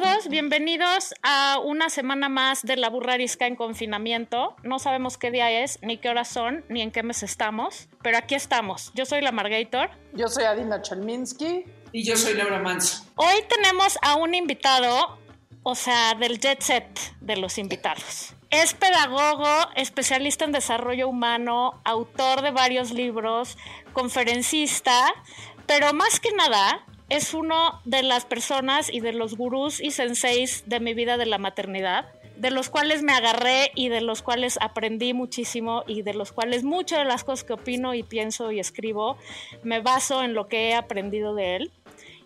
Todos, bienvenidos a una semana más de La Burra Arisca en confinamiento. No sabemos qué día es, ni qué horas son, ni en qué mes estamos, pero aquí estamos. Yo soy la Margator. Yo soy Adina Chelminsky. Y yo soy Laura Manso. Hoy tenemos a un invitado, o sea, del jet set de los invitados. Es pedagogo, especialista en desarrollo humano, autor de varios libros, conferencista, pero más que nada es uno de las personas y de los gurús y senseis de mi vida de la maternidad, de los cuales me agarré y de los cuales aprendí muchísimo y de los cuales muchas de las cosas que opino y pienso y escribo me baso en lo que he aprendido de él.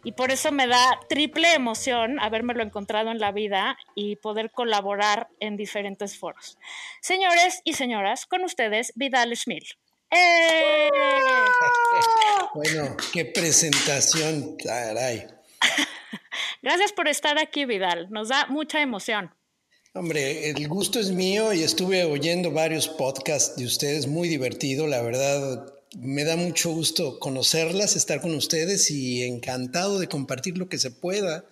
Y por eso me da triple emoción habérmelo encontrado en la vida y poder colaborar en diferentes foros. Señores y señoras, con ustedes, Vidal Schmil. ¡Eh! Bueno, qué presentación, caray. Gracias por estar aquí, Vidal. Nos da mucha emoción. Hombre, el gusto es mío y estuve oyendo varios podcasts de ustedes, muy divertido, la verdad. Me da mucho gusto conocerlas, estar con ustedes y encantado de compartir lo que se pueda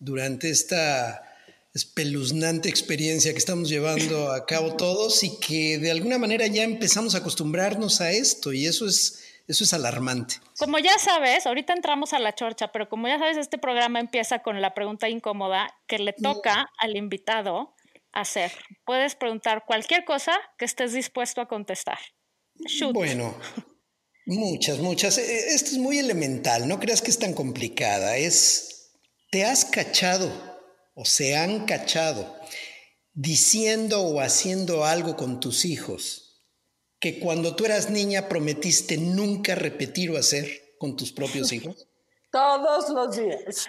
durante esta espeluznante experiencia que estamos llevando a cabo todos y que de alguna manera ya empezamos a acostumbrarnos a esto y eso es, eso es alarmante. Como ya sabes, ahorita entramos a la chorcha, pero como ya sabes, este programa empieza con la pregunta incómoda que le toca al invitado hacer. Puedes preguntar cualquier cosa que estés dispuesto a contestar. Shoot. Bueno, muchas, muchas. E, Esto es muy elemental, no creas que es tan complicada. Es, ¿te has cachado o se han cachado diciendo o haciendo algo con tus hijos que cuando tú eras niña prometiste nunca repetir o hacer con tus propios hijos? Todos los días.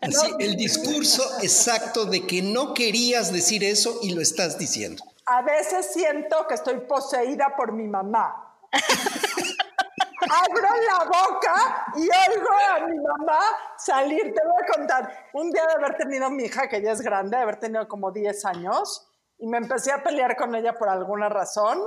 Así, el discurso exacto de que no querías decir eso y lo estás diciendo. A veces siento que estoy poseída por mi mamá. Abro la boca y oigo a mi mamá salir. Te voy a contar. Un día de haber tenido mi hija, que ya es grande, de haber tenido como 10 años, y me empecé a pelear con ella por alguna razón.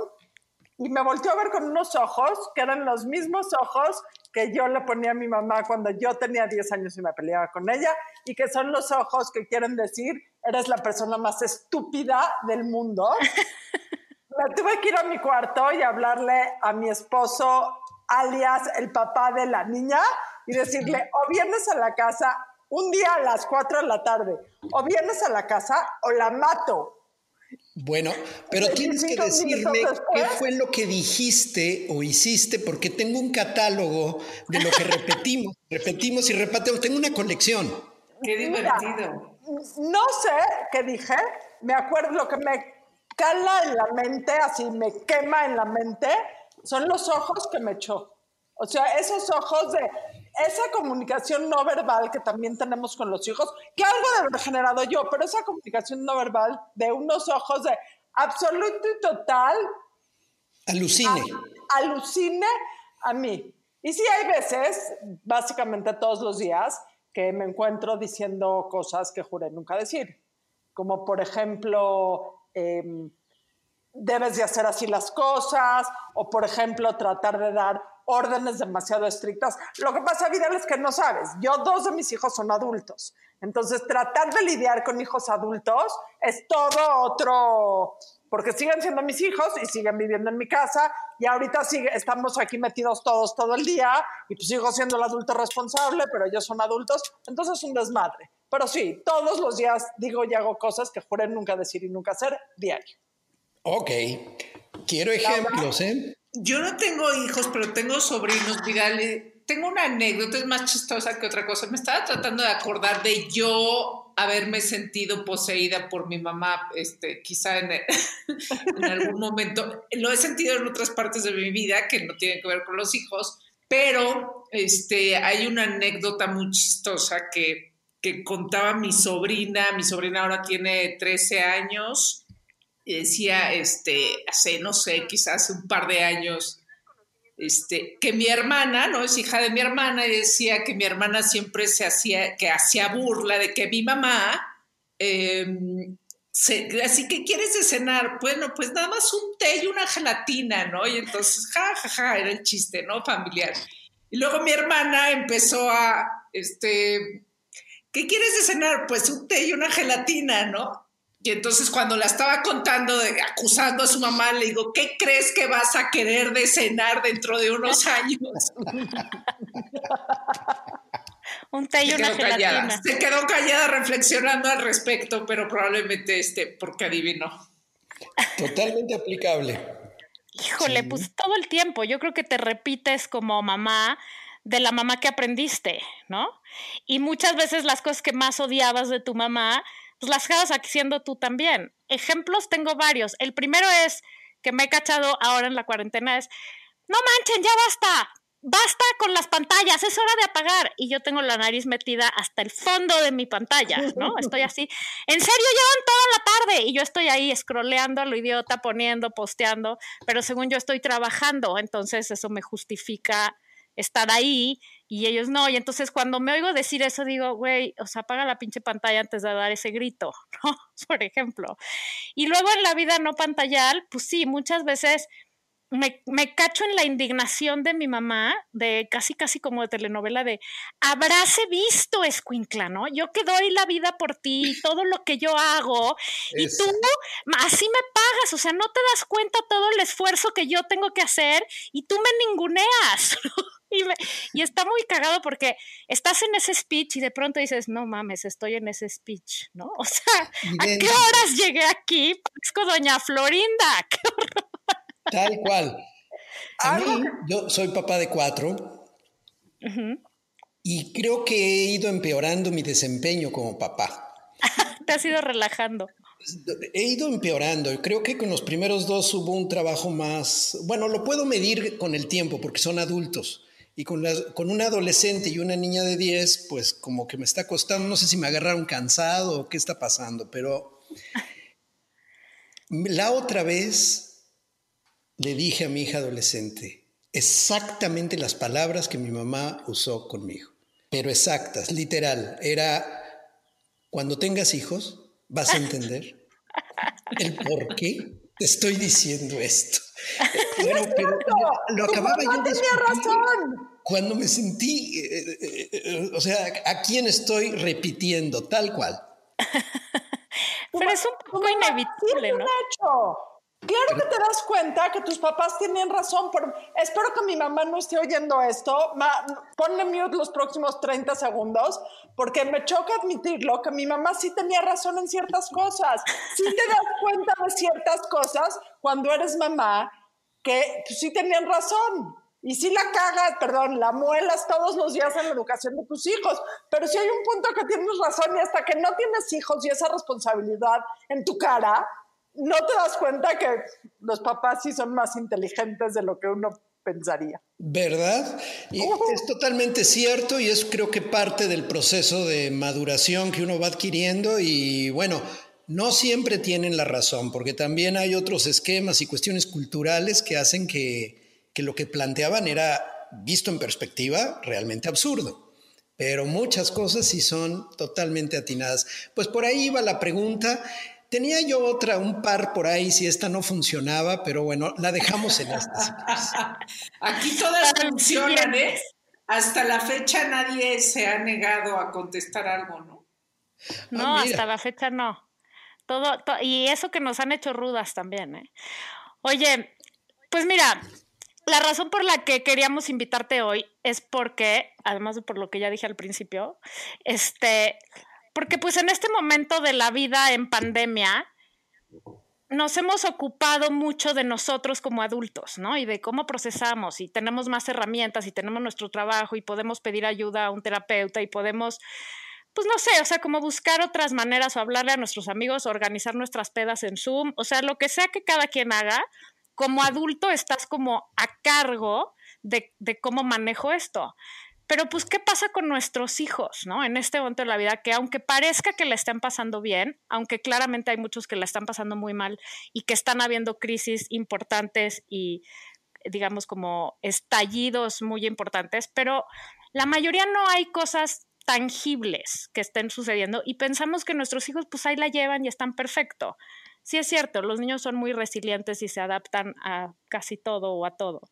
Y me volteó a ver con unos ojos que eran los mismos ojos que yo le ponía a mi mamá cuando yo tenía 10 años y me peleaba con ella, y que son los ojos que quieren decir, eres la persona más estúpida del mundo. me tuve que ir a mi cuarto y hablarle a mi esposo, alias el papá de la niña, y decirle, o vienes a la casa un día a las 4 de la tarde, o vienes a la casa o la mato. Bueno, pero tienes que 25 decirme qué fue lo que dijiste o hiciste, porque tengo un catálogo de lo que repetimos, repetimos y repetimos. Tengo una colección. Qué Mira, divertido. No sé qué dije, me acuerdo lo que me cala en la mente, así me quema en la mente, son los ojos que me echó. O sea, esos ojos de esa comunicación no verbal que también tenemos con los hijos, que algo de haber generado yo, pero esa comunicación no verbal de unos ojos de absoluto y total Alucine. alucine a mí. Y sí hay veces, básicamente todos los días, que me encuentro diciendo cosas que juré nunca decir. Como por ejemplo, em, debes de hacer así las cosas, o por ejemplo, tratar de dar órdenes demasiado estrictas. Lo que pasa, Vidal, es que no sabes. Yo, dos de mis hijos son adultos. Entonces, tratar de lidiar con hijos adultos es todo otro, porque siguen siendo mis hijos y siguen viviendo en mi casa y ahorita sigue, estamos aquí metidos todos todo el día y pues sigo siendo el adulto responsable, pero ellos son adultos, entonces es un desmadre. Pero sí, todos los días digo y hago cosas que juré nunca decir y nunca hacer diario. Ok. Quiero ejemplos, ¿eh? Yo no tengo hijos, pero tengo sobrinos, y Tengo una anécdota, es más chistosa que otra cosa. Me estaba tratando de acordar de yo haberme sentido poseída por mi mamá, este, quizá en, en algún momento. Lo he sentido en otras partes de mi vida que no tienen que ver con los hijos, pero este, hay una anécdota muy chistosa que, que contaba mi sobrina. Mi sobrina ahora tiene 13 años y decía, este, hace, no sé, quizás un par de años, este, que mi hermana, ¿no? Es hija de mi hermana y decía que mi hermana siempre se hacía, que hacía burla de que mi mamá, em, así que quieres de cenar, bueno, pues nada más un té y una gelatina, ¿no? Y entonces, ja, ja, ja, era el chiste, ¿no? Familiar. Y luego mi hermana empezó a, este, ¿qué quieres de cenar? Pues un té y una gelatina, ¿no? Y entonces cuando la estaba contando, acusando a su mamá, le digo, ¿qué crees que vas a querer de cenar dentro de unos años? Un té y una gelatina. Callada. Se quedó callada reflexionando al respecto, pero probablemente este, porque adivinó. Totalmente aplicable. Híjole, pues todo el tiempo. Yo creo que te repites como mamá de la mamá que aprendiste, ¿no? Y muchas veces las cosas que más odiabas de tu mamá pues las acabas haciendo tú también. Ejemplos tengo varios. El primero es que me he cachado ahora en la cuarentena es, no manchen, ya basta, basta con las pantallas, es hora de apagar. Y yo tengo la nariz metida hasta el fondo de mi pantalla, ¿no? Estoy así, en serio, llevan toda la tarde. Y yo estoy ahí scrolleando a lo idiota, poniendo, posteando, pero según yo estoy trabajando, entonces eso me justifica estar ahí y ellos no. Y entonces cuando me oigo decir eso, digo, güey, o sea, apaga la pinche pantalla antes de dar ese grito, ¿no? Por ejemplo. Y luego en la vida no pantallal, pues sí, muchas veces me, me, cacho en la indignación de mi mamá, de casi, casi como de telenovela, de habráse visto, Escuincla, ¿no? Yo que doy la vida por ti, todo lo que yo hago, y tú así me pagas, o sea, no te das cuenta todo el esfuerzo que yo tengo que hacer y tú me ninguneas. Y, y, está muy cagado porque estás en ese speech y de pronto dices, no mames, estoy en ese speech, ¿no? O sea, ¿a qué horas llegué aquí? Parezco doña Florinda. ¡Qué horror! Tal cual. A mí, yo soy papá de cuatro y creo que he ido empeorando mi desempeño como papá. Te has ido relajando. He ido empeorando. Creo que con los primeros dos hubo un trabajo más. Bueno, lo puedo medir con el tiempo porque son adultos. Y con, con un adolescente y una niña de 10, pues como que me está costando. No sé si me agarraron cansado o qué está pasando, pero la otra vez le dije a mi hija adolescente exactamente las palabras que mi mamá usó conmigo, pero exactas, literal. Era, cuando tengas hijos, vas a entender el por qué te estoy diciendo esto. Pero, pero lo acababa yo de tenía razón. Cuando me sentí, eh, eh, eh, o sea, ¿a quién estoy repitiendo? Tal cual. Pero es un poco inevitable, ¿no? Hecho. Claro que te das cuenta que tus papás tienen razón. Pero espero que mi mamá no esté oyendo esto. ponle mute los próximos 30 segundos, porque me choca admitirlo, que mi mamá sí tenía razón en ciertas cosas. Sí te das cuenta de ciertas cosas cuando eres mamá que sí tenían razón. Y sí la cagas, perdón, la muelas todos los días en la educación de tus hijos. Pero si hay un punto que tienes razón y hasta que no tienes hijos y esa responsabilidad en tu cara, no te das cuenta que los papás sí son más inteligentes de lo que uno pensaría. ¿Verdad? Y es totalmente cierto y es creo que parte del proceso de maduración que uno va adquiriendo y bueno, no siempre tienen la razón porque también hay otros esquemas y cuestiones culturales que hacen que, que lo que planteaban era, visto en perspectiva, realmente absurdo. Pero muchas cosas sí son totalmente atinadas. Pues por ahí va la pregunta. Tenía yo otra, un par por ahí, si esta no funcionaba, pero bueno, la dejamos en esta. Aquí todas funcionan, ¿eh? Hasta la fecha nadie se ha negado a contestar algo, ¿no? No, ah, hasta la fecha no. Todo, y eso que nos han hecho rudas también, ¿eh? Oye, pues mira, la razón por la que queríamos invitarte hoy es porque, además de por lo que ya dije al principio, este, porque pues en este momento de la vida en pandemia, nos hemos ocupado mucho de nosotros como adultos, ¿no? Y de cómo procesamos y tenemos más herramientas y tenemos nuestro trabajo y podemos pedir ayuda a un terapeuta y podemos, pues no sé, o sea, como buscar otras maneras o hablarle a nuestros amigos, organizar nuestras pedas en Zoom, o sea, lo que sea que cada quien haga, como adulto estás como a cargo de, de cómo manejo esto. Pero pues, ¿qué pasa con nuestros hijos, ¿no? En este momento de la vida, que aunque parezca que la están pasando bien, aunque claramente hay muchos que la están pasando muy mal y que están habiendo crisis importantes y, digamos, como estallidos muy importantes, pero la mayoría no hay cosas tangibles que estén sucediendo y pensamos que nuestros hijos pues ahí la llevan y están perfecto. Sí es cierto, los niños son muy resilientes y se adaptan a casi todo o a todo.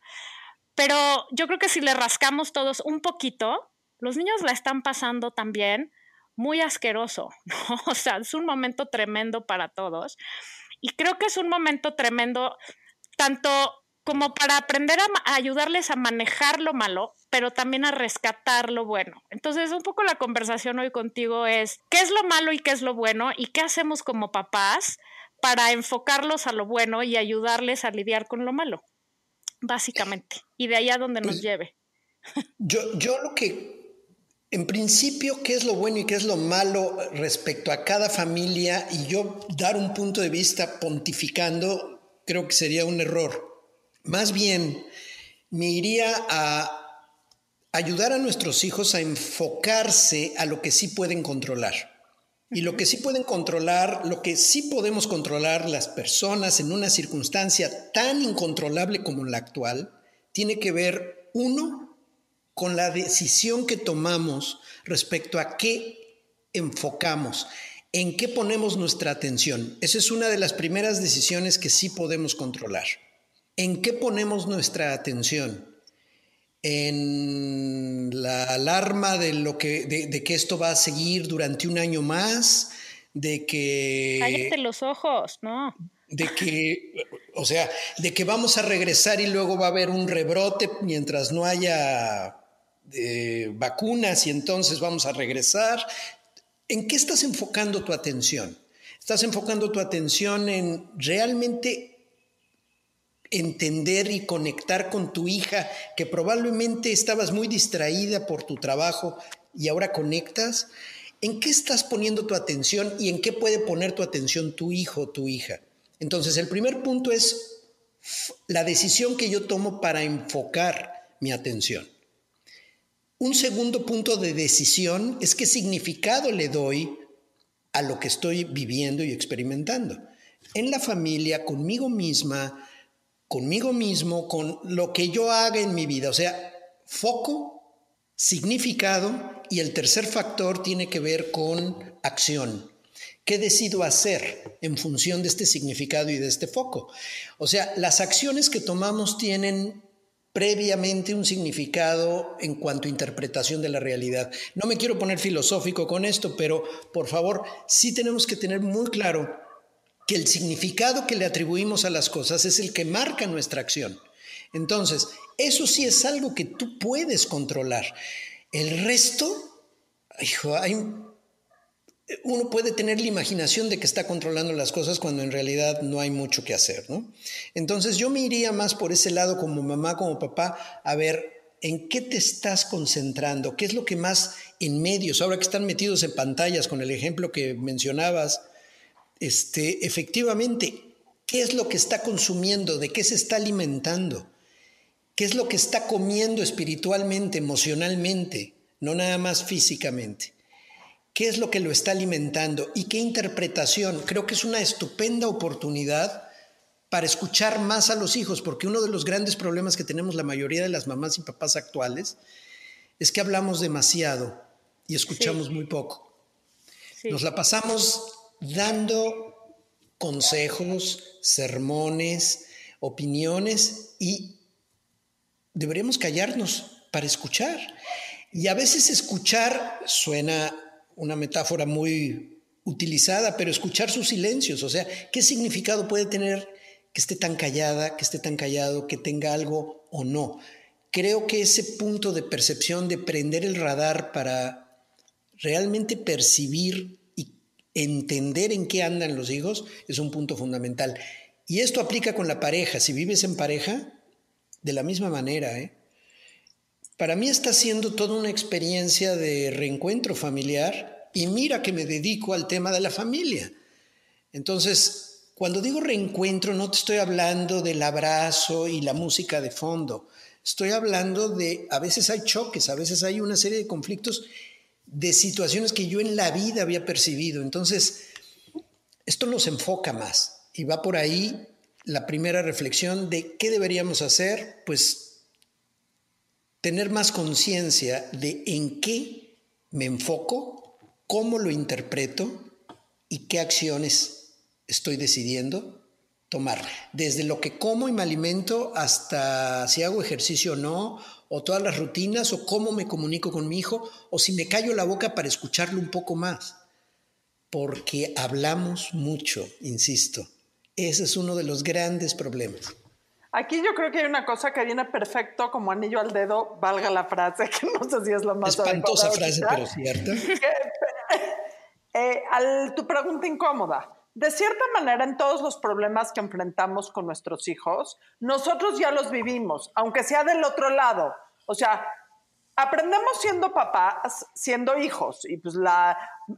Pero yo creo que si le rascamos todos un poquito, los niños la están pasando también muy asqueroso, ¿no? O sea, es un momento tremendo para todos. Y creo que es un momento tremendo tanto como para aprender a, ayudarles a manejar lo malo, pero también a rescatar lo bueno. Entonces, un poco la conversación hoy contigo es, ¿qué es lo malo y qué es lo bueno? ¿Y qué hacemos como papás para enfocarlos a lo bueno y ayudarles a lidiar con lo malo? Básicamente. Y de ahí a donde nos pues, lleve. Yo, yo lo que, en principio, qué es lo bueno y qué es lo malo respecto a cada familia y yo dar un punto de vista pontificando, creo que sería un error más bien, me iría a ayudar a nuestros hijos a enfocarse a lo que sí pueden controlar. Y lo que sí pueden controlar, lo que sí podemos controlar las personas en una circunstancia tan incontrolable como la actual, tiene que ver, uno, con la decisión que tomamos respecto a qué enfocamos, en qué ponemos nuestra atención. Esa es una de las primeras decisiones que sí podemos controlar. ¿En qué ponemos nuestra atención? ¿En la alarma de, lo que, de, que esto va a seguir durante un año más? ¿De que... Cállate los ojos, ¿no? De que, o sea, de que vamos a regresar y luego va a haber un rebrote mientras no haya eh, vacunas y entonces vamos a regresar. ¿En qué estás enfocando tu atención? ¿Estás enfocando tu atención en realmente entender y conectar con tu hija, que probablemente estabas muy distraída por tu trabajo y ahora conectas? ¿En qué estás poniendo tu atención y en qué puede poner tu atención tu hijo o tu hija? Entonces, el primer punto es la decisión que yo tomo para enfocar mi atención. Un segundo punto de decisión es qué significado le doy a lo que estoy viviendo y experimentando. En la familia, conmigo misma, conmigo mismo, con lo que yo haga en mi vida. O sea, foco, significado y el tercer factor tiene que ver con acción. ¿Qué decido hacer en función de este significado y de este foco? O sea, las acciones que tomamos tienen previamente un significado en cuanto a interpretación de la realidad. No me quiero poner filosófico con esto, pero por favor, sí tenemos que tener muy claro que el significado que le atribuimos a las cosas es el que marca nuestra acción. Entonces, eso sí es algo que tú puedes controlar. El resto, hijo, uno puede tener la imaginación de que está controlando las cosas cuando en realidad no hay mucho que hacer, ¿no? Entonces yo me iría más por ese lado como mamá, como papá, a ver en qué te estás concentrando, qué es lo que más en medios, ahora que están metidos en pantallas con el ejemplo que mencionabas, este, efectivamente, ¿qué es lo que está consumiendo? ¿De qué se está alimentando? ¿Qué es lo que está comiendo espiritualmente, emocionalmente, no nada más físicamente? ¿Qué es lo que lo está alimentando? ¿Y qué interpretación? Creo que es una estupenda oportunidad para escuchar más a los hijos, porque uno de los grandes problemas que tenemos la mayoría de las mamás y papás actuales es que hablamos demasiado y escuchamos muy poco. Nos la pasamos dando consejos, sermones, opiniones y deberíamos callarnos para escuchar. Y a veces escuchar suena una metáfora muy utilizada, pero escuchar sus silencios, o sea, ¿qué significado puede tener que esté tan callada, que esté tan callado, que tenga algo o no? Creo que ese punto de percepción, de prender el radar para realmente percibir entender en qué andan los hijos es un punto fundamental. Y esto aplica con la pareja. Si vives en pareja, de la misma manera. ¿eh? Para mí está siendo toda una experiencia de reencuentro familiar y mira que me dedico al tema de la familia. Entonces, cuando digo reencuentro, no te estoy hablando del abrazo y la música de fondo. Estoy hablando de, a veces hay choques, a veces hay una serie de conflictos de situaciones que yo en la vida había percibido. Entonces, esto nos enfoca más y va por ahí la primera reflexión de qué deberíamos hacer, pues tener más conciencia de en qué me enfoco, cómo lo interpreto y qué acciones estoy decidiendo tomar. Desde lo que como y me alimento hasta si hago ejercicio o no, o todas las rutinas, o cómo me comunico con mi hijo, o si me callo la boca para escucharlo un poco más. Porque hablamos mucho, insisto. Ese es uno de los grandes problemas. Aquí yo creo que hay una cosa que viene perfecto como anillo al dedo, valga la frase, que no sé si es la más Espantosa frase, pero cierta. eh, al, tu pregunta incómoda. De cierta manera, en todos los problemas que enfrentamos con nuestros hijos, nosotros ya los vivimos, aunque sea del otro lado. O sea, aprendemos siendo papás, siendo hijos, y pues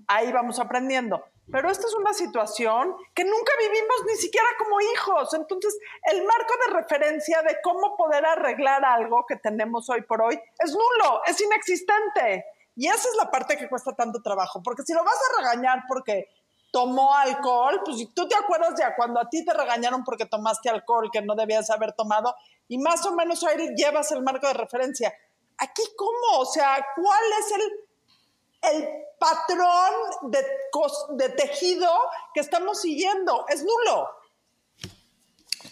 ahí vamos aprendiendo. Pero esta es una situación que nunca vivimos ni siquiera como hijos. Entonces, el marco de referencia de cómo poder arreglar algo que tenemos hoy por hoy es nulo, es inexistente. Y esa es la parte que cuesta tanto trabajo, porque si lo vas a regañar porque tomó alcohol, pues si tú te acuerdas ya cuando a ti te regañaron porque tomaste alcohol que no debías haber tomado, y más o menos ahí llevas el marco de referencia. Aquí, ¿cómo? O sea, ¿cuál es el, el patrón de, de tejido que estamos siguiendo? Es nulo.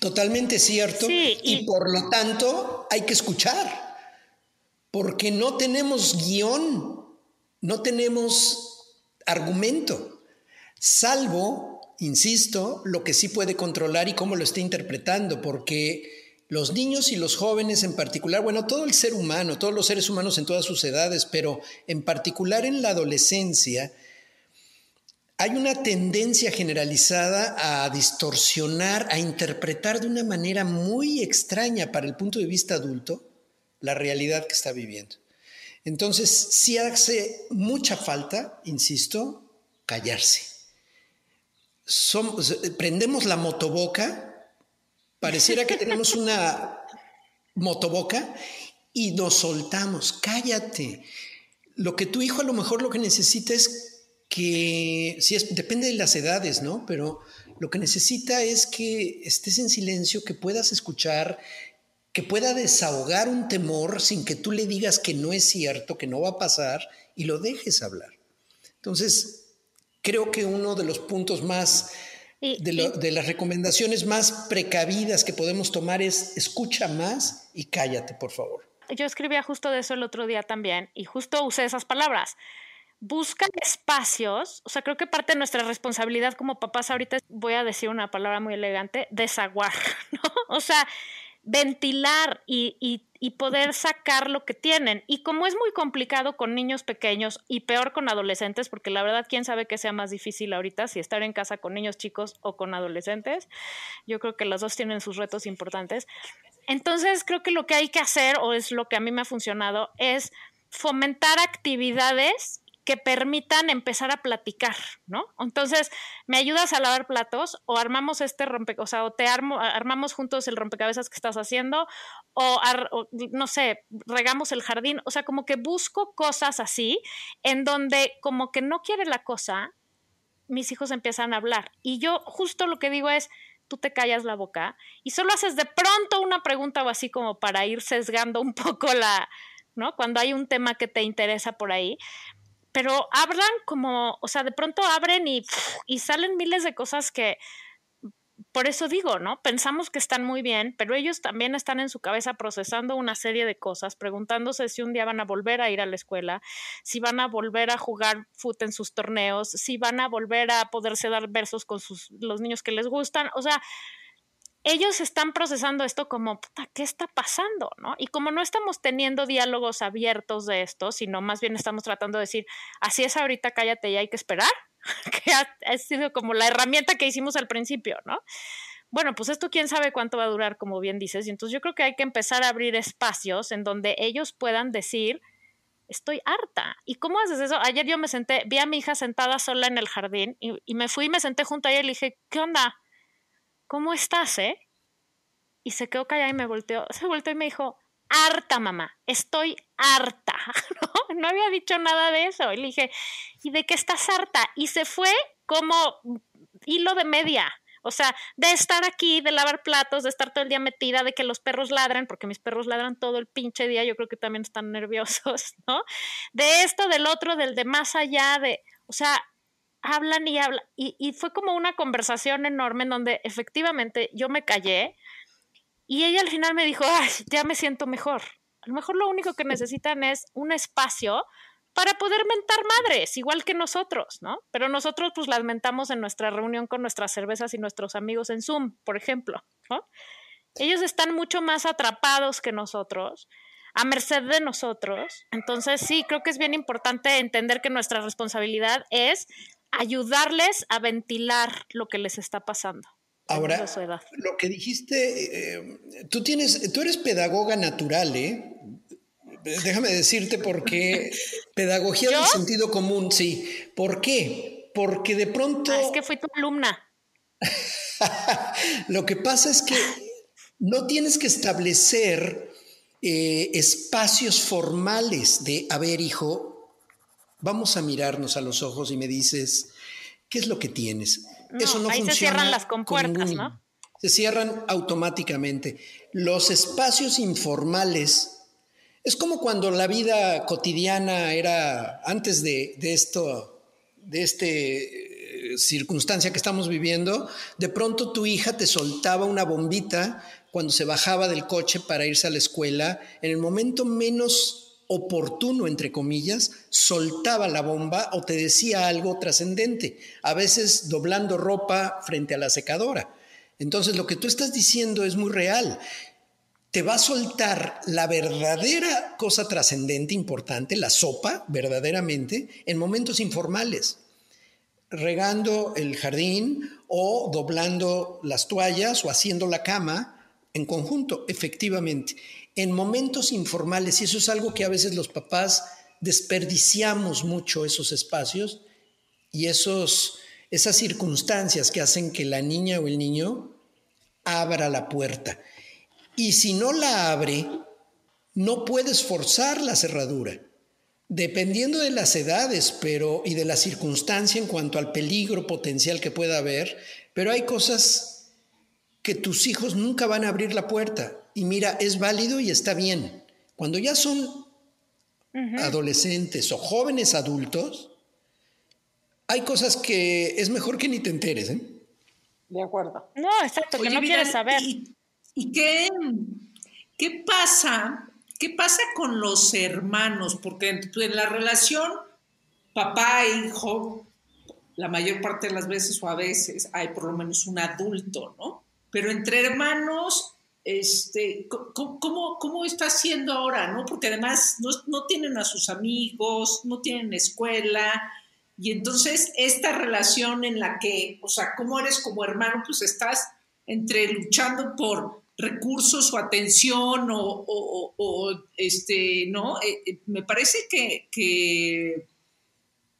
Totalmente cierto. y, y por lo tanto hay que escuchar, porque no tenemos guion, no tenemos argumento salvo, insisto, lo que sí puede controlar y cómo lo está interpretando, porque los niños y los jóvenes en particular, bueno, todo el ser humano, todos los seres humanos en todas sus edades, pero en particular en la adolescencia, hay una tendencia generalizada a distorsionar, a interpretar de una manera muy extraña para el punto de vista adulto la realidad que está viviendo. Entonces, sí hace mucha falta, insisto, callarse somos, prendemos la motoboca, pareciera que tenemos una motoboca y nos soltamos, cállate. Lo que tu hijo a lo mejor lo que necesita es que, si es, depende de las edades, ¿no? Pero lo que necesita es que estés en silencio, que puedas escuchar, que pueda desahogar un temor sin que tú le digas que no es cierto, que no va a pasar y lo dejes hablar. Entonces, creo que uno de los puntos más, de, las recomendaciones más precavidas que podemos tomar es escucha más y cállate, por favor. Yo escribía justo de eso el otro día también y justo usé esas palabras. Busca espacios, o sea, creo que parte de nuestra responsabilidad como papás ahorita, voy a decir una palabra muy elegante, desaguar, ¿no? O sea, ventilar y, y, poder sacar lo que tienen. Y como es muy complicado con niños pequeños y peor con adolescentes, porque la verdad, quién sabe que sea más difícil ahorita, si estar en casa con niños chicos o con adolescentes, yo creo que los dos tienen sus retos importantes. Entonces, creo que lo que hay que hacer, o es lo que a mí me ha funcionado, es fomentar actividades que permitan empezar a platicar, ¿no? Entonces, ¿me ayudas a lavar platos? O armamos este rompecabezas, o o te armo, armamos juntos el rompecabezas que estás haciendo, o, no sé, regamos el jardín, o sea, como que busco cosas así, en donde como que no quiere la cosa, mis hijos empiezan a hablar. Y yo justo lo que digo es, tú te callas la boca y solo haces de pronto una pregunta o así como para ir sesgando un poco la, ¿no? Cuando hay un tema que te interesa por ahí pero hablan como, o sea, de pronto abren y, y salen miles de cosas que, por eso digo, ¿no? Pensamos que están muy bien, pero ellos también están en su cabeza procesando una serie de cosas, preguntándose si un día van a volver a ir a la escuela, si van a volver a jugar fútbol en sus torneos, si van a volver a poderse dar versos con sus, los niños que les gustan, o sea, ellos están procesando esto como, puta, ¿qué está pasando? ¿no? Y como no estamos teniendo diálogos abiertos de esto, sino más bien estamos tratando de decir, así es ahorita, cállate y hay que esperar, que ha, sido como la herramienta que hicimos al principio, ¿no? Bueno, pues esto quién sabe cuánto va a durar, como bien dices, y entonces yo creo que hay que empezar a abrir espacios en donde ellos puedan decir, estoy harta. ¿Y cómo haces eso? Ayer yo me senté, vi a mi hija sentada sola en el jardín y, y me fui y me senté junto a ella y le dije, ¿qué onda? ¿Cómo estás, eh? Y se quedó callada y me volteó, se volteó y me dijo, harta, mamá, estoy harta. ¿No? había dicho nada de eso. Y le dije, ¿y de qué estás harta? Y se fue como hilo de media. O sea, de estar aquí, de lavar platos, de estar todo el día metida, de que los perros ladran, porque mis perros ladran todo el pinche día, yo creo que también están nerviosos, ¿no? De esto, del otro, del de más allá, de, o sea, hablan y hablan. Y, y fue como una conversación enorme en donde efectivamente yo me callé y ella al final me dijo, ay, ya me siento mejor. A lo mejor lo único que necesitan es un espacio para poder mentar madres, igual que nosotros, ¿no? Pero nosotros pues las mentamos en nuestra reunión con nuestras cervezas y nuestros amigos en Zoom, por ejemplo, ¿no? Ellos están mucho más atrapados que nosotros, a merced de nosotros. Entonces sí, creo que es bien importante entender que nuestra responsabilidad es ayudarles a ventilar lo que les está pasando. Ahora, lo que dijiste, eh, tú tienes, tú eres pedagoga natural, ¿eh? Déjame decirte por qué pedagogía del sentido común, sí. ¿Por qué? Porque de pronto. Ah, es que fui tu alumna. Lo que pasa es que no tienes que establecer eh, espacios formales de, a ver, hijo, vamos a mirarnos a los ojos y me dices, ¿qué es lo que tienes? Eso no ahí se cierran las compuertas, ¿no? Se cierran automáticamente. Los espacios informales es como cuando la vida cotidiana era antes de, esto, de esta eh, circunstancia que estamos viviendo, de pronto tu hija te soltaba una bombita cuando se bajaba del coche para irse a la escuela, en el momento menos oportuno, entre comillas, soltaba la bomba o te decía algo trascendente, a veces doblando ropa frente a la secadora. Entonces lo que tú estás diciendo es muy real te va a soltar la verdadera cosa trascendente, importante, la sopa, verdaderamente, en momentos informales, regando el jardín o doblando las toallas o haciendo la cama en conjunto, efectivamente, en momentos informales. Y eso es algo que a veces los papás desperdiciamos mucho esos espacios y esos, esas circunstancias que hacen que la niña o el niño abra la puerta. Y si no la abre, no puedes forzar la cerradura. Dependiendo de las edades pero, y de la circunstancia en cuanto al peligro potencial que pueda haber, pero hay cosas que tus hijos nunca van a abrir la puerta. Y mira, es válido y está bien. Cuando ya son adolescentes o jóvenes adultos, hay cosas que es mejor que ni te enteres. ¿eh? De acuerdo. No, exacto, que no quieres saber. ¿Y qué, qué pasa? ¿Qué pasa con los hermanos? Porque en, la relación papá-hijo, la mayor parte de las veces o a veces hay por lo menos un adulto, ¿no? Pero entre hermanos, este, ¿cómo, cómo, está siendo ahora, no? Porque además no, no, tienen a sus amigos, no tienen escuela, y entonces esta relación en la que, o sea, ¿cómo eres como hermano? Pues estás entre luchando por recursos o atención o, este, ¿no? Eh, eh, me parece que,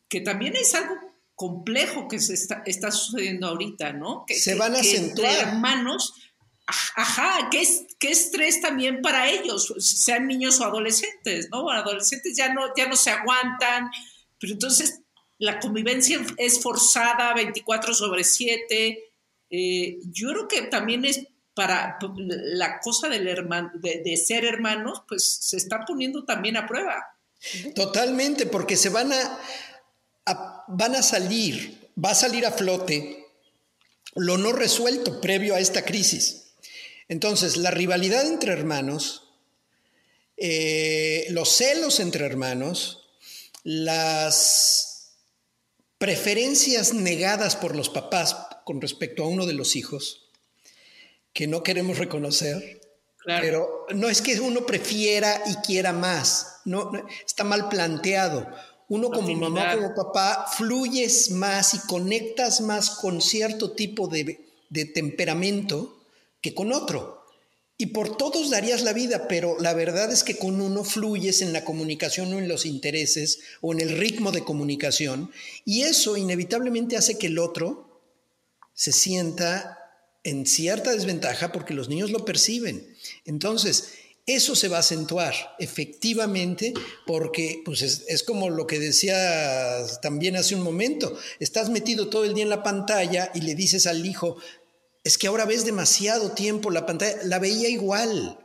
que, también es algo complejo que se está, está sucediendo ahorita, ¿no? Que, se van a acentuar. hermanos, ajá, que es, qué estrés también para ellos, sean niños o adolescentes, ¿no? Adolescentes ya no, ya no se aguantan, pero entonces la convivencia es forzada 24 sobre 7. Eh, yo creo que también es para la cosa del de, ser hermanos, pues se está poniendo también a prueba. Totalmente, porque se van a, van a salir, va a salir a flote lo no resuelto previo a esta crisis. Entonces, la rivalidad entre hermanos, eh, los celos entre hermanos, las preferencias negadas por los papás con respecto a uno de los hijos, que no queremos reconocer. Pero no es que uno prefiera y quiera más, no, está mal planteado. Uno como mamá, como papá, fluyes más y conectas más con cierto tipo de, de temperamento que con otro. Y por todos darías la vida, pero la verdad es que con uno fluyes en la comunicación o en los intereses o en el ritmo de comunicación y eso inevitablemente hace que el otro se sienta en cierta desventaja porque los niños lo perciben. Entonces, eso se va a acentuar efectivamente porque pues es, es, como lo que decía también hace un momento, estás metido todo el día en la pantalla y le dices al hijo, es que ahora ves demasiado tiempo la pantalla, la veía igual.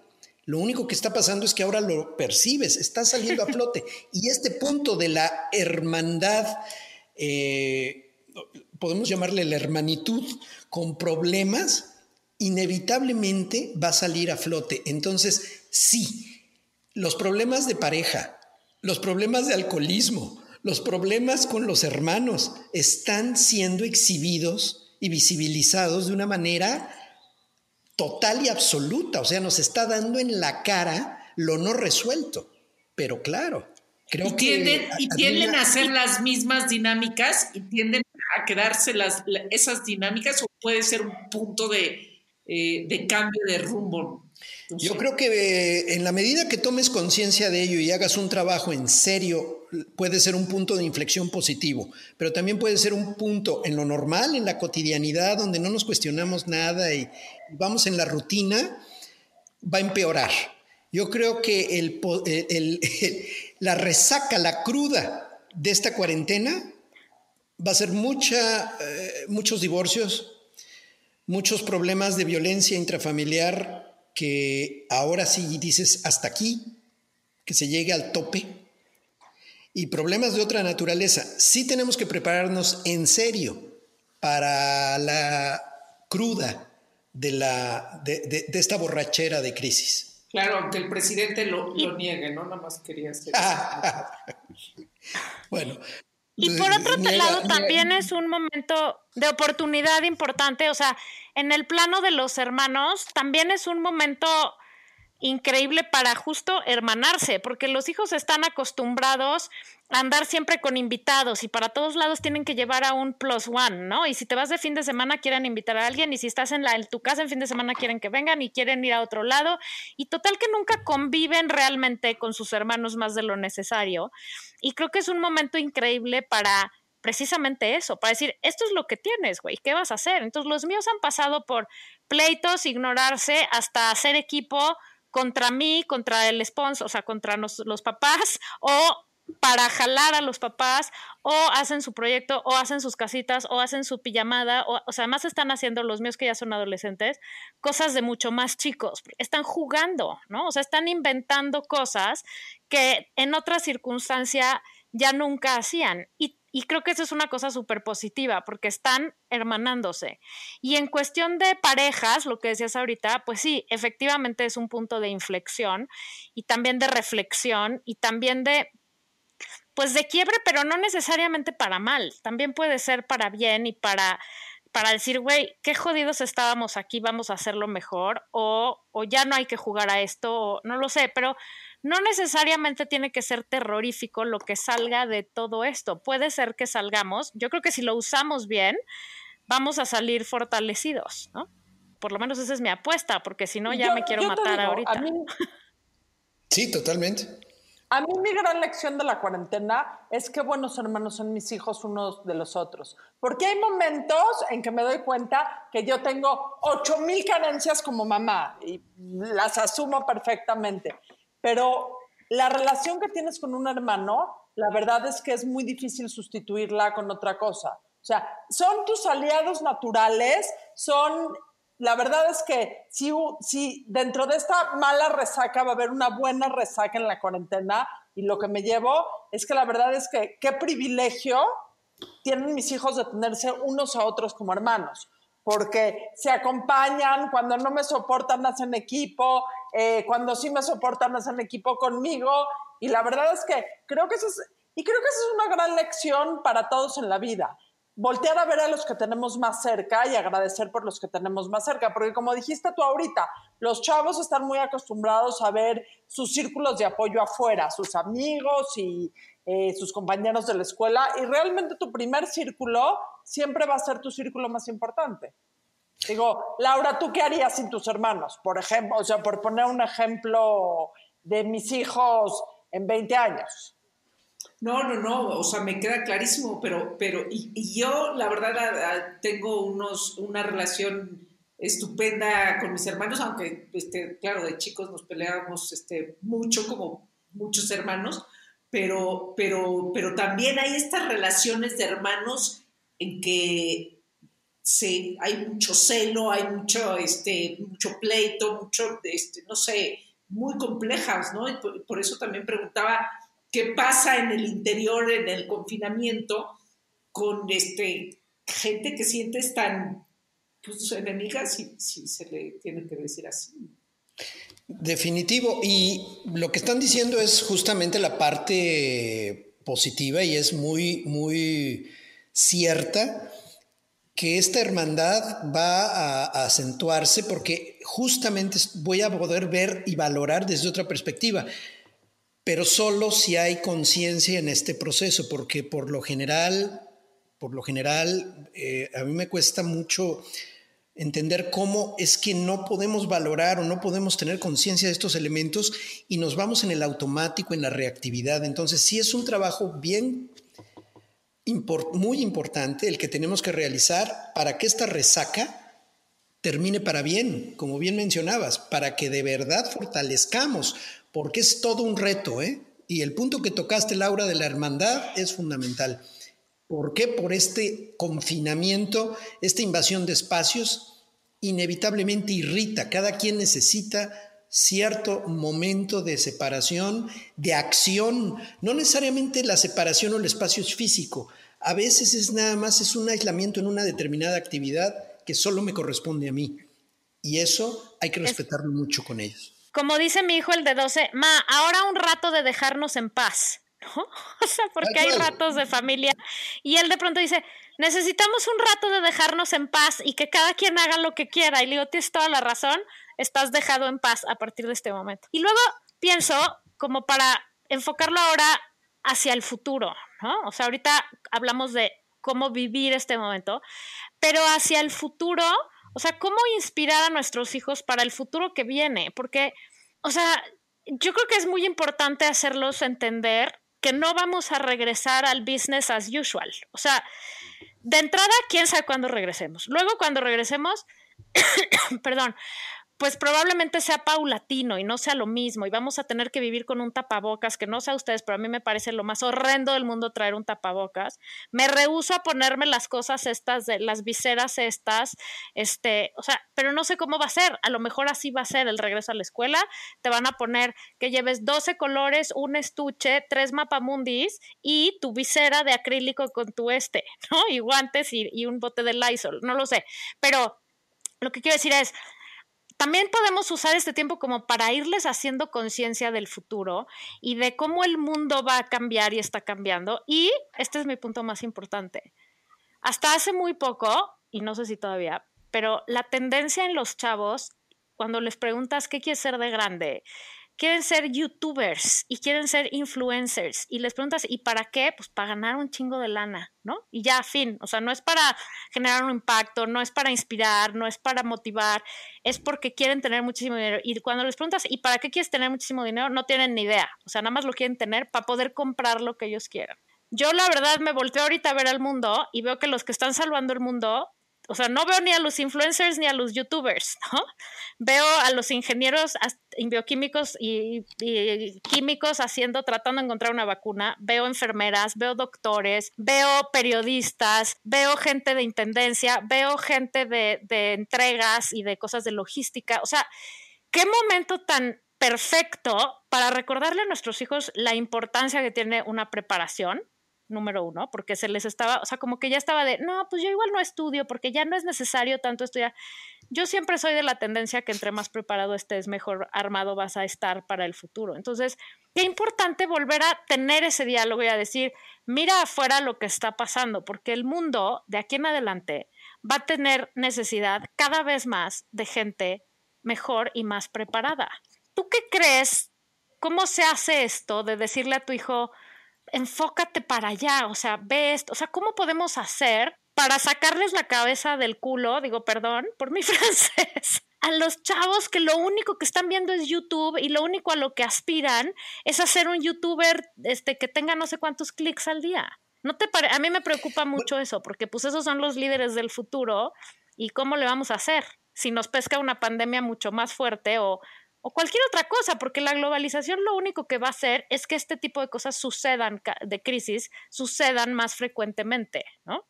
Lo único que está pasando es que ahora lo percibes, está saliendo a flote. Y este punto de la hermandad, eh, podemos llamarle la hermanitud, con problemas, inevitablemente va a salir a flote. Entonces, sí, los problemas de pareja, los problemas de alcoholismo, los problemas con los hermanos están siendo exhibidos y visibilizados de una manera total y absoluta. O sea, nos está dando en la cara lo no resuelto. Pero claro, creo y tienden, que... Y tienden a hacer las mismas dinámicas y tienden a quedarse las, esas dinámicas o puede ser un punto de eh, de cambio de rumbo. Yo creo que eh, en la medida que tomes conciencia de ello y hagas un trabajo en serio, puede ser un punto de inflexión positivo, pero también puede ser un punto en lo normal, en la cotidianidad, donde no nos cuestionamos nada y vamos en la rutina, va a empeorar. Yo creo que la resaca, la cruda de esta cuarentena va a ser mucha, eh, muchos divorcios, muchos problemas de violencia intrafamiliar que ahora sí dices hasta aquí, que se llegue al tope, y problemas de otra naturaleza. Sí tenemos que prepararnos en serio para la cruda de, la, de, esta borrachera de crisis. Claro, aunque el presidente lo, lo niegue, ¿no? Nada más quería hacer bueno, y por otro lado, también es un momento de oportunidad importante, o sea, en el plano de los hermanos, también es un momento increíble para justo hermanarse, porque los hijos están acostumbrados a andar siempre con invitados y para todos lados tienen que llevar a un plus one, ¿no? Y si te vas de fin de semana quieren invitar a alguien y si estás en, la, tu casa en fin de semana quieren que vengan y quieren ir a otro lado y total que nunca conviven realmente con sus hermanos más de lo necesario. Y creo que es un momento increíble para precisamente eso, para decir, esto es lo que tienes, güey, ¿qué vas a hacer? Entonces los míos han pasado por pleitos, ignorarse, hasta hacer equipo contra mí, contra el sponsor, o sea, contra los papás, o para jalar a los papás, o hacen su proyecto, o hacen sus casitas, o hacen su pijamada, o, sea, además están haciendo los míos que ya son adolescentes, cosas de mucho más chicos, están jugando, ¿no? O sea, están inventando cosas que en otra circunstancia ya nunca hacían. Y creo que eso es una cosa súper positiva porque están hermanándose. Y en cuestión de parejas, lo que decías ahorita, pues sí, efectivamente es un punto de inflexión y también de reflexión y también de, pues de quiebre, pero no necesariamente para mal, también puede ser para bien y para para decir, güey, qué jodidos estábamos aquí, vamos a hacerlo mejor, o, o ya no hay que jugar a esto, o, no lo sé, pero no necesariamente tiene que ser terrorífico lo que salga de todo esto. Puede ser que salgamos, yo creo que si lo usamos bien, vamos a salir fortalecidos, ¿no? Por lo menos esa es mi apuesta, porque si no ya me quiero matar ahorita. Sí, totalmente. A mí mi gran lección de la cuarentena es que buenos hermanos son mis hijos unos de los otros. Porque hay momentos en que me doy cuenta que yo tengo ocho mil carencias como mamá y las asumo perfectamente pero la relación que tienes con un hermano, la verdad es que es muy difícil sustituirla con otra cosa. O sea, son tus aliados naturales, son, la verdad es que si, si dentro de esta mala resaca va a haber una buena resaca en la cuarentena, y lo que me llevo es que la verdad es que qué privilegio tienen mis hijos de tenerse unos a otros como hermanos porque se acompañan, cuando no me soportan hacen equipo, eh, cuando sí me soportan hacen equipo conmigo y la verdad es que creo que eso es, y creo que eso es una gran lección para todos en la vida. Voltear a ver a los que tenemos más cerca y agradecer por los que tenemos más cerca, porque como dijiste tú ahorita, los chavos están muy acostumbrados a ver sus círculos de apoyo afuera, sus amigos y eh, sus compañeros de la escuela, y realmente tu primer círculo siempre va a ser tu círculo más importante. Digo, Laura, ¿tú qué harías sin tus hermanos? Por ejemplo, o sea, por poner un ejemplo de mis hijos en 20 años. No, no, no, o sea, me queda clarísimo, pero, pero y, yo, la verdad, tengo unos, una relación estupenda con mis hermanos, aunque, este, claro, de chicos nos peleábamos este, mucho, como muchos hermanos, pero, pero, pero también hay estas relaciones de hermanos en que se, hay mucho celo, hay mucho, este, mucho pleito, mucho, este, no sé, muy complejas, ¿no? Y por, eso también preguntaba qué pasa en el interior, en el confinamiento, con este, gente que sientes tan pues, enemiga, si, se le tiene que decir así. Definitivo. Y lo que están diciendo es justamente la parte positiva y es muy, muy cierta que esta hermandad va a, acentuarse porque justamente voy a poder ver y valorar desde otra perspectiva, pero solo si hay conciencia en este proceso, porque por lo general, por lo general, eh, a mí me cuesta mucho entender cómo es que no podemos valorar o no podemos tener conciencia de estos elementos y nos vamos en el automático, en la reactividad. Entonces, sí es un trabajo bien muy importante el que tenemos que realizar para que esta resaca termine para bien, como bien mencionabas, para que de verdad fortalezcamos, porque es todo un reto, ¿eh? Y el punto que tocaste, Laura, de la hermandad es fundamental. ¿Por qué? Por este confinamiento, esta invasión de espacios, inevitablemente irrita. Cada quien necesita cierto momento de separación, de acción. No necesariamente la separación o el espacio es físico. A veces es nada más, es un aislamiento en una determinada actividad que solo me corresponde a mí. Y eso hay que respetarlo mucho con ellos. Como dice mi hijo el de 12, ma, ahora un rato de dejarnos en paz. O sea, porque hay ratos de familia. Y él de pronto dice, necesitamos un rato de dejarnos en paz y que cada quien haga lo que quiera. Y le digo, tienes toda la razón, estás dejado en paz a partir de este momento. Y luego pienso, como para enfocarlo ahora hacia el futuro, ¿no? O sea, ahorita hablamos de cómo vivir este momento, pero hacia el futuro, o sea, cómo inspirar a nuestros hijos para el futuro que viene, porque, o sea, yo creo que es muy importante hacerlos entender que no vamos a regresar al business as usual. O sea, de entrada, quién sabe cuándo regresemos. Luego, cuando regresemos, perdón, pues probablemente sea paulatino y no sea lo mismo y vamos a tener que vivir con un tapabocas que no sé ustedes, pero a mí me parece lo más horrendo del mundo traer un tapabocas. Me rehuso a ponerme las cosas estas de las viseras estas, este, o sea, pero no sé cómo va a ser. A lo mejor así va a ser el regreso a la escuela. Te van a poner que lleves 12 colores, un estuche, tres mapamundis y tu visera de acrílico con tu este, ¿no? Y guantes y, y un bote de Lysol, no lo sé. Pero lo que quiero decir es, también podemos usar este tiempo como para irles haciendo conciencia del futuro y de cómo el mundo va a cambiar y está cambiando. Y este es mi punto más importante. Hasta hace muy poco, y no sé si todavía, pero la tendencia en los chavos, cuando les preguntas qué quieres ser de grande, quieren ser youtubers y quieren ser influencers y les preguntas, ¿y para qué? Pues para ganar un chingo de lana, ¿no? Y ya, fin, o sea, no es para generar un impacto, no es para inspirar, no es para motivar, es porque quieren tener muchísimo dinero. Y cuando les preguntas, ¿y para qué quieres tener muchísimo dinero? No tienen ni idea, o sea, nada más lo quieren tener para poder comprar lo que ellos quieran. Yo la verdad me volteo ahorita a ver al mundo y veo que los que están salvando el mundo o sea, no veo ni a los influencers ni a los youtubers, ¿no? Veo a los ingenieros bioquímicos y, químicos haciendo, tratando de encontrar una vacuna, veo enfermeras, veo doctores, veo periodistas, veo gente de intendencia, veo gente de, de entregas y de cosas de logística. O sea, qué momento tan perfecto para recordarle a nuestros hijos la importancia que tiene una preparación número uno, porque se les estaba, o sea, como que ya estaba de, no, pues yo igual no estudio porque ya no es necesario tanto estudiar. Yo siempre soy de la tendencia que entre más preparado estés, mejor armado vas a estar para el futuro. Entonces, qué importante volver a tener ese diálogo y a decir, mira afuera lo que está pasando, porque el mundo de aquí en adelante va a tener necesidad cada vez más de gente mejor y más preparada. ¿Tú qué crees? ¿Cómo se hace esto de decirle a tu hijo, enfócate para allá, o sea, ve esto, o sea, ¿cómo podemos hacer para sacarles la cabeza del culo, digo, perdón por mi francés, a los chavos que lo único que están viendo es YouTube y lo único a lo que aspiran es hacer un youtuber este, que tenga no sé cuántos clics al día. No te a mí me preocupa mucho eso, porque pues esos son los líderes del futuro y cómo le vamos a hacer. si nos pesca una pandemia mucho más fuerte o, o cualquier otra cosa, porque la globalización lo único que va a hacer es que este tipo de cosas sucedan, de crisis, sucedan más frecuentemente, ¿no?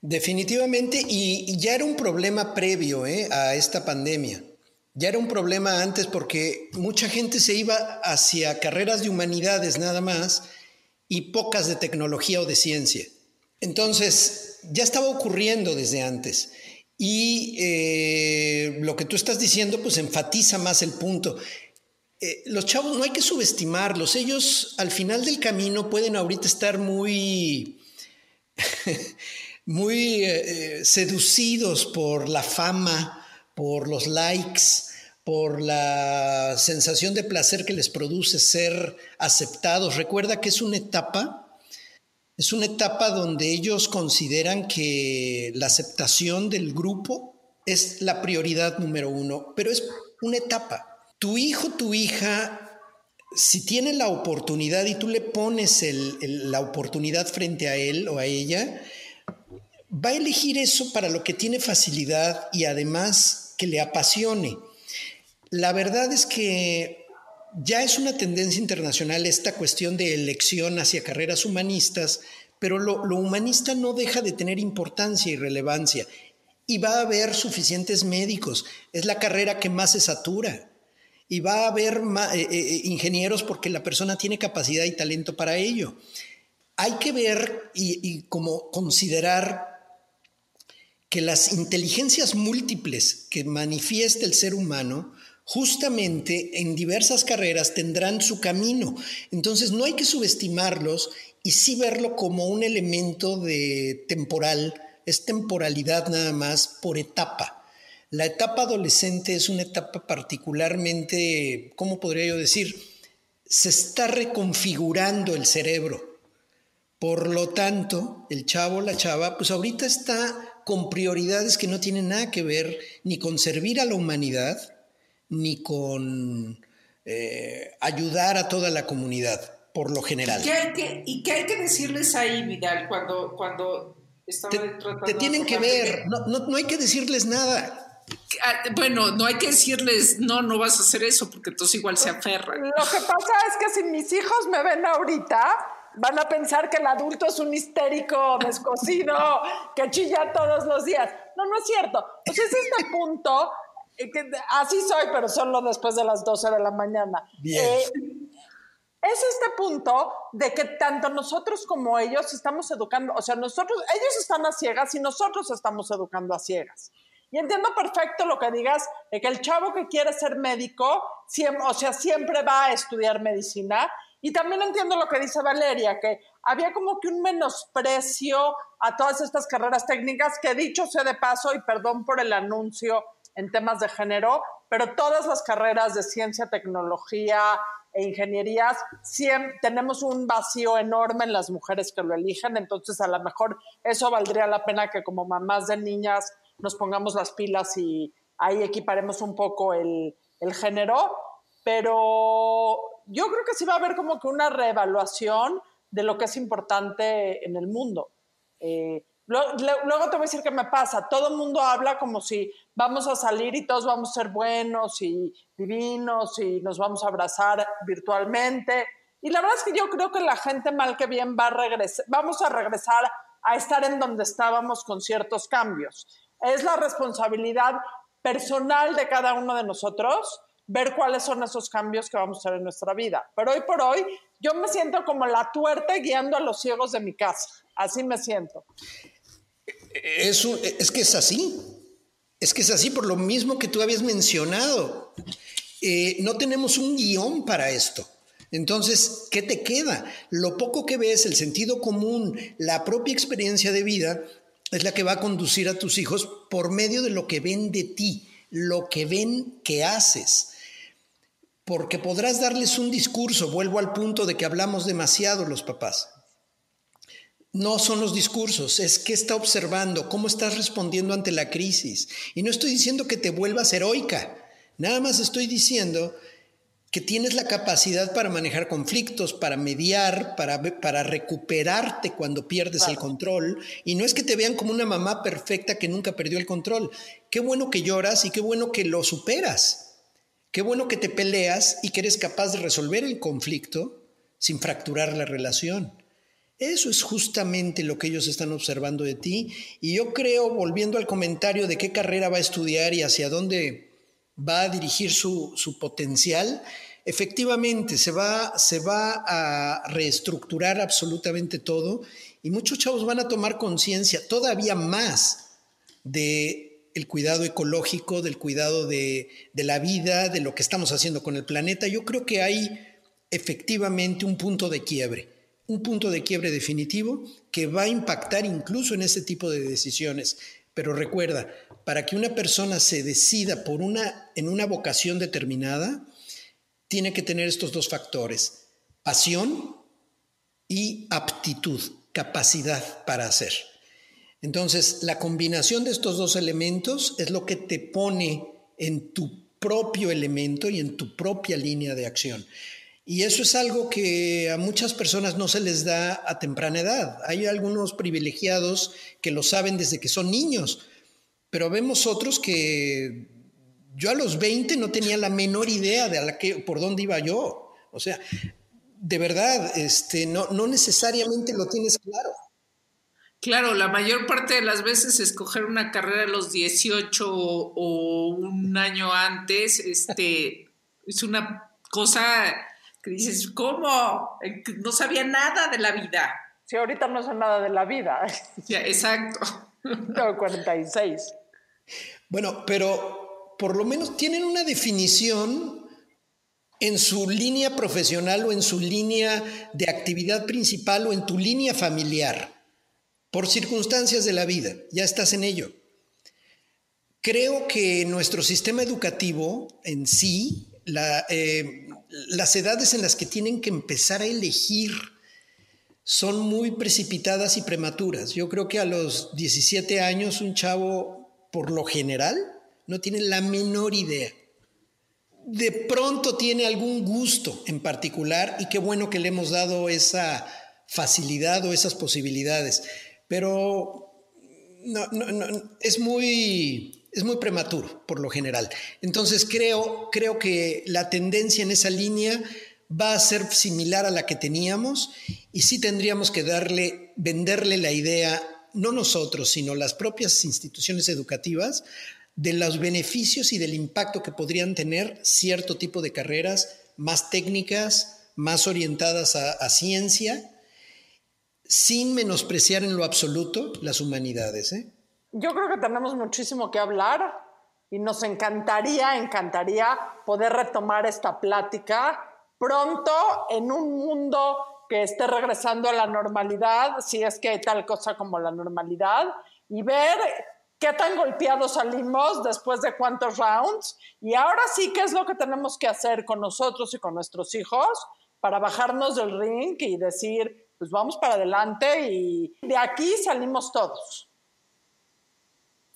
Definitivamente, y, ya era un problema previo ¿eh? a esta pandemia. Ya era un problema antes porque mucha gente se iba hacia carreras de humanidades nada más y pocas de tecnología o de ciencia. Entonces, ya estaba ocurriendo desde antes. Y eh, lo que tú estás diciendo, pues enfatiza más el punto. Eh, los chavos no hay que subestimarlos. Ellos al final del camino pueden ahorita estar muy, muy eh, seducidos por la fama, por los likes, por la sensación de placer que les produce ser aceptados. Recuerda que es una etapa es una etapa donde ellos consideran que la aceptación del grupo es la prioridad número uno, pero es una etapa. Tu hijo, tu hija, si tiene la oportunidad y tú le pones la oportunidad frente a él o a ella, va a elegir eso para lo que tiene facilidad y además que le apasione. La verdad es que ya es una tendencia internacional esta cuestión de elección hacia carreras humanistas, pero lo, humanista no deja de tener importancia y relevancia. Y va a haber suficientes médicos, es la carrera que más se satura. Y va a haber eh, eh, eh, ingenieros porque la persona tiene capacidad y talento para ello. Hay que ver y como considerar que las inteligencias múltiples que manifiesta el ser humano justamente en diversas carreras tendrán su camino. Entonces no hay que subestimarlos y sí verlo como un elemento de temporal, es temporalidad nada más por etapa. La etapa adolescente es una etapa particularmente, ¿cómo podría yo decir? Se está reconfigurando el cerebro. Por lo tanto, el chavo, la chava, pues ahorita está con prioridades que no tienen nada que ver ni con servir a la humanidad, ni con eh, ayudar a toda la comunidad, por lo general. ¿Y qué hay que, y qué hay que decirles ahí, Vidal, cuando, cuando te, te tienen que ver, no, no, no hay que decirles nada. Ah, bueno, no hay que decirles, no, no vas a hacer eso, porque entonces igual se aferran. Lo que pasa es que si mis hijos me ven ahorita, van a pensar que el adulto es un histérico descosido que chilla todos los días. No, no es cierto. Pues es este punto así soy, pero solo después de las 12 de la mañana. Eh, es este punto de que tanto nosotros como ellos estamos educando, o sea, nosotros, ellos están a ciegas y nosotros estamos educando a ciegas. Y entiendo perfecto lo que digas, de que el chavo que quiere ser médico, o sea, siempre va a estudiar medicina. Y también entiendo lo que dice Valeria, que había como que un menosprecio a todas estas carreras técnicas, que dicho sea de paso, y perdón por el anuncio en temas de género, pero todas las carreras de ciencia, tecnología e ingenierías, siempre, tenemos un vacío enorme en las mujeres que lo eligen, entonces a lo mejor eso valdría la pena que como mamás de niñas nos pongamos las pilas y ahí equiparemos un poco el, género, pero yo creo que sí va a haber como que una reevaluación de lo que es importante en el mundo. Eh, Luego, te voy a decir qué me pasa. Todo el mundo habla como si vamos a salir y todos vamos a ser buenos y divinos y nos vamos a abrazar virtualmente. Y la verdad es que yo creo que la gente mal que bien va a regresar, vamos a regresar a estar en donde estábamos con ciertos cambios. Es la responsabilidad personal de cada uno de nosotros ver cuáles son esos cambios que vamos a hacer en nuestra vida. Pero hoy por hoy yo me siento como la tuerta guiando a los ciegos de mi casa. Así me siento. Es, que es así. Es que es así por lo mismo que tú habías mencionado. Eh, no tenemos un guion para esto. Entonces, ¿qué te queda? Lo poco que ves, el sentido común, la propia experiencia de vida, es la que va a conducir a tus hijos por medio de lo que ven de ti, lo que ven que haces. Porque podrás darles un discurso, vuelvo al punto de que hablamos demasiado los papás. No son los discursos, es qué está observando, cómo estás respondiendo ante la crisis. Y no estoy diciendo que te vuelvas heroica, nada más estoy diciendo que tienes la capacidad para manejar conflictos, para mediar, para, para recuperarte cuando pierdes el control. Y no es que te vean como una mamá perfecta que nunca perdió el control. Qué bueno que lloras y qué bueno que lo superas. Qué bueno que te peleas y que eres capaz de resolver el conflicto sin fracturar la relación. Eso es justamente lo que ellos están observando de ti. Y yo creo, volviendo al comentario de qué carrera va a estudiar y hacia dónde va a dirigir su, potencial, efectivamente se va, se va a reestructurar absolutamente todo y muchos chavos van a tomar conciencia todavía más de el cuidado ecológico, del cuidado de, de, la vida, de lo que estamos haciendo con el planeta. Yo creo que hay efectivamente un punto de quiebre, un punto de quiebre definitivo que va a impactar incluso en ese tipo de decisiones. Pero recuerda, para que una persona se decida por una, en una vocación determinada, tiene que tener estos dos factores, pasión y aptitud, capacidad para hacer. Entonces, la combinación de estos dos elementos es lo que te pone en tu propio elemento y en tu propia línea de acción. Y eso es algo que a muchas personas no se les da a temprana edad. Hay algunos privilegiados que lo saben desde que son niños, pero vemos otros que yo a los 20 no tenía la menor idea de la que, por dónde iba yo. O sea, de verdad, este, no, no necesariamente lo tienes claro. Claro, la mayor parte de las veces escoger una carrera a los 18 o, un año antes este, es una cosa que dices, ¿cómo? No sabía nada de la vida. Sí, ahorita no sé nada de la vida. Ya, exacto. Tengo 46. Bueno, pero por lo menos tienen una definición en su línea profesional o en su línea de actividad principal o en tu línea familiar, por circunstancias de la vida, ya estás en ello. Creo que nuestro sistema educativo en sí, eh, las edades en las que tienen que empezar a elegir son muy precipitadas y prematuras. Yo creo que a los 17 años un chavo por lo general, no tiene la menor idea. De pronto tiene algún gusto en particular y qué bueno que le hemos dado esa facilidad o esas posibilidades, pero es, muy, es muy prematuro por lo general. Entonces creo, creo que la tendencia en esa línea va a ser similar a la que teníamos y sí tendríamos que darle, venderle la idea no nosotros, sino las propias instituciones educativas, de los beneficios y del impacto que podrían tener cierto tipo de carreras más técnicas, más orientadas a, ciencia, sin menospreciar en lo absoluto las humanidades. ¿eh? Yo creo que tenemos muchísimo que hablar y nos encantaría, encantaría poder retomar esta plática pronto en un mundo que esté regresando a la normalidad, si es que hay tal cosa como la normalidad, y ver qué tan golpeados salimos después de cuántos rounds. Y ahora sí, ¿qué es lo que tenemos que hacer con nosotros y con nuestros hijos para bajarnos del ring y decir, pues vamos para adelante y de aquí salimos todos?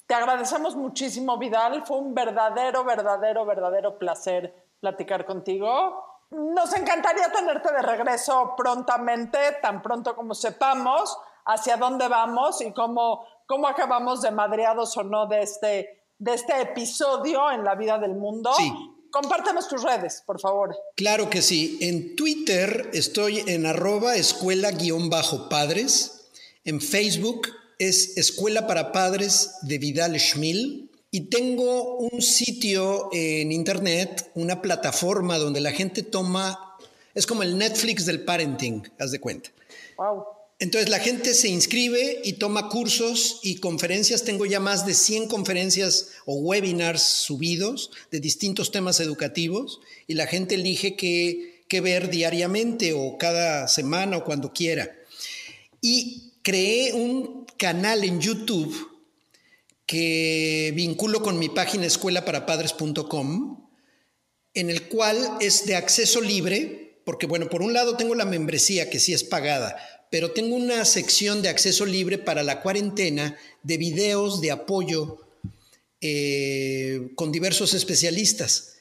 Te agradecemos muchísimo, Vidal. Fue un verdadero, verdadero, verdadero placer platicar contigo. Nos encantaría tenerte de regreso prontamente, tan pronto como sepamos hacia dónde vamos y cómo, cómo acabamos de madreados o no de este, de este episodio en la vida del mundo. Sí. Compártenos tus redes, por favor. Claro que sí. En Twitter estoy en arroba escuela-padres. En Facebook es Escuela para Padres de Vidal Schmil. Y tengo un sitio en internet, una plataforma donde la gente toma, es como el Netflix del parenting, haz de cuenta. Wow. Entonces la gente se inscribe y toma cursos y conferencias. Tengo ya más de 100 conferencias o webinars subidos de distintos temas educativos y la gente elige qué, qué ver diariamente o cada semana o cuando quiera. Y creé un canal en YouTube que vinculo con mi página escuelaparapadres.com, en el cual es de acceso libre, porque bueno, por un lado tengo la membresía que sí es pagada, pero tengo una sección de acceso libre para la cuarentena de videos de apoyo eh, con diversos especialistas.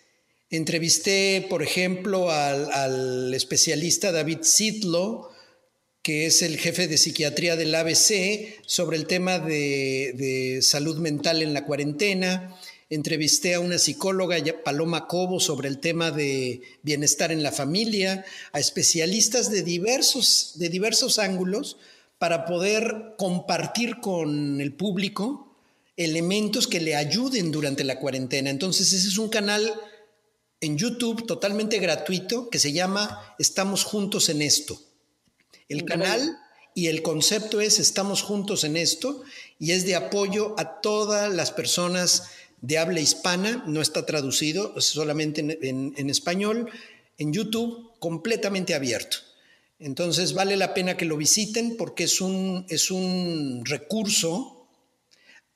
Entrevisté, por ejemplo, al, especialista David Sidlow, que es el jefe de psiquiatría del ABC, sobre el tema de, salud mental en la cuarentena. Entrevisté a una psicóloga, Paloma Cobo, sobre el tema de bienestar en la familia, a especialistas de diversos, de diversos ángulos para poder compartir con el público elementos que le ayuden durante la cuarentena. Entonces, ese es un canal en YouTube totalmente gratuito que se llama Estamos Juntos en esto. El canal y el concepto es Estamos Juntos en esto y es de apoyo a todas las personas de habla hispana, no está traducido, solamente en, español, en YouTube, completamente abierto. Entonces vale la pena que lo visiten porque es un, es un recurso.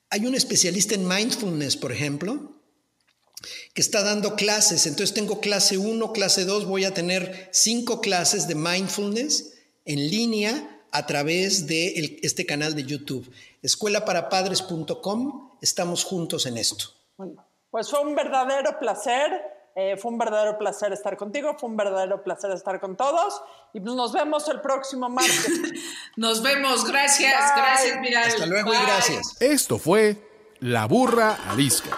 Hay un especialista en mindfulness, por ejemplo, que está dando clases. Entonces tengo clase 1, clase 2, voy a tener cinco clases de mindfulness en línea a través de este canal de YouTube. Escuelaparapadres.com, estamos juntos en esto. Bueno, pues fue un verdadero placer, eh, fue un verdadero placer estar contigo, fue un verdadero placer estar con todos y pues nos vemos el próximo martes. nos vemos, gracias, gracias, Miral. Hasta luego y gracias. Esto fue La Burra Arisca.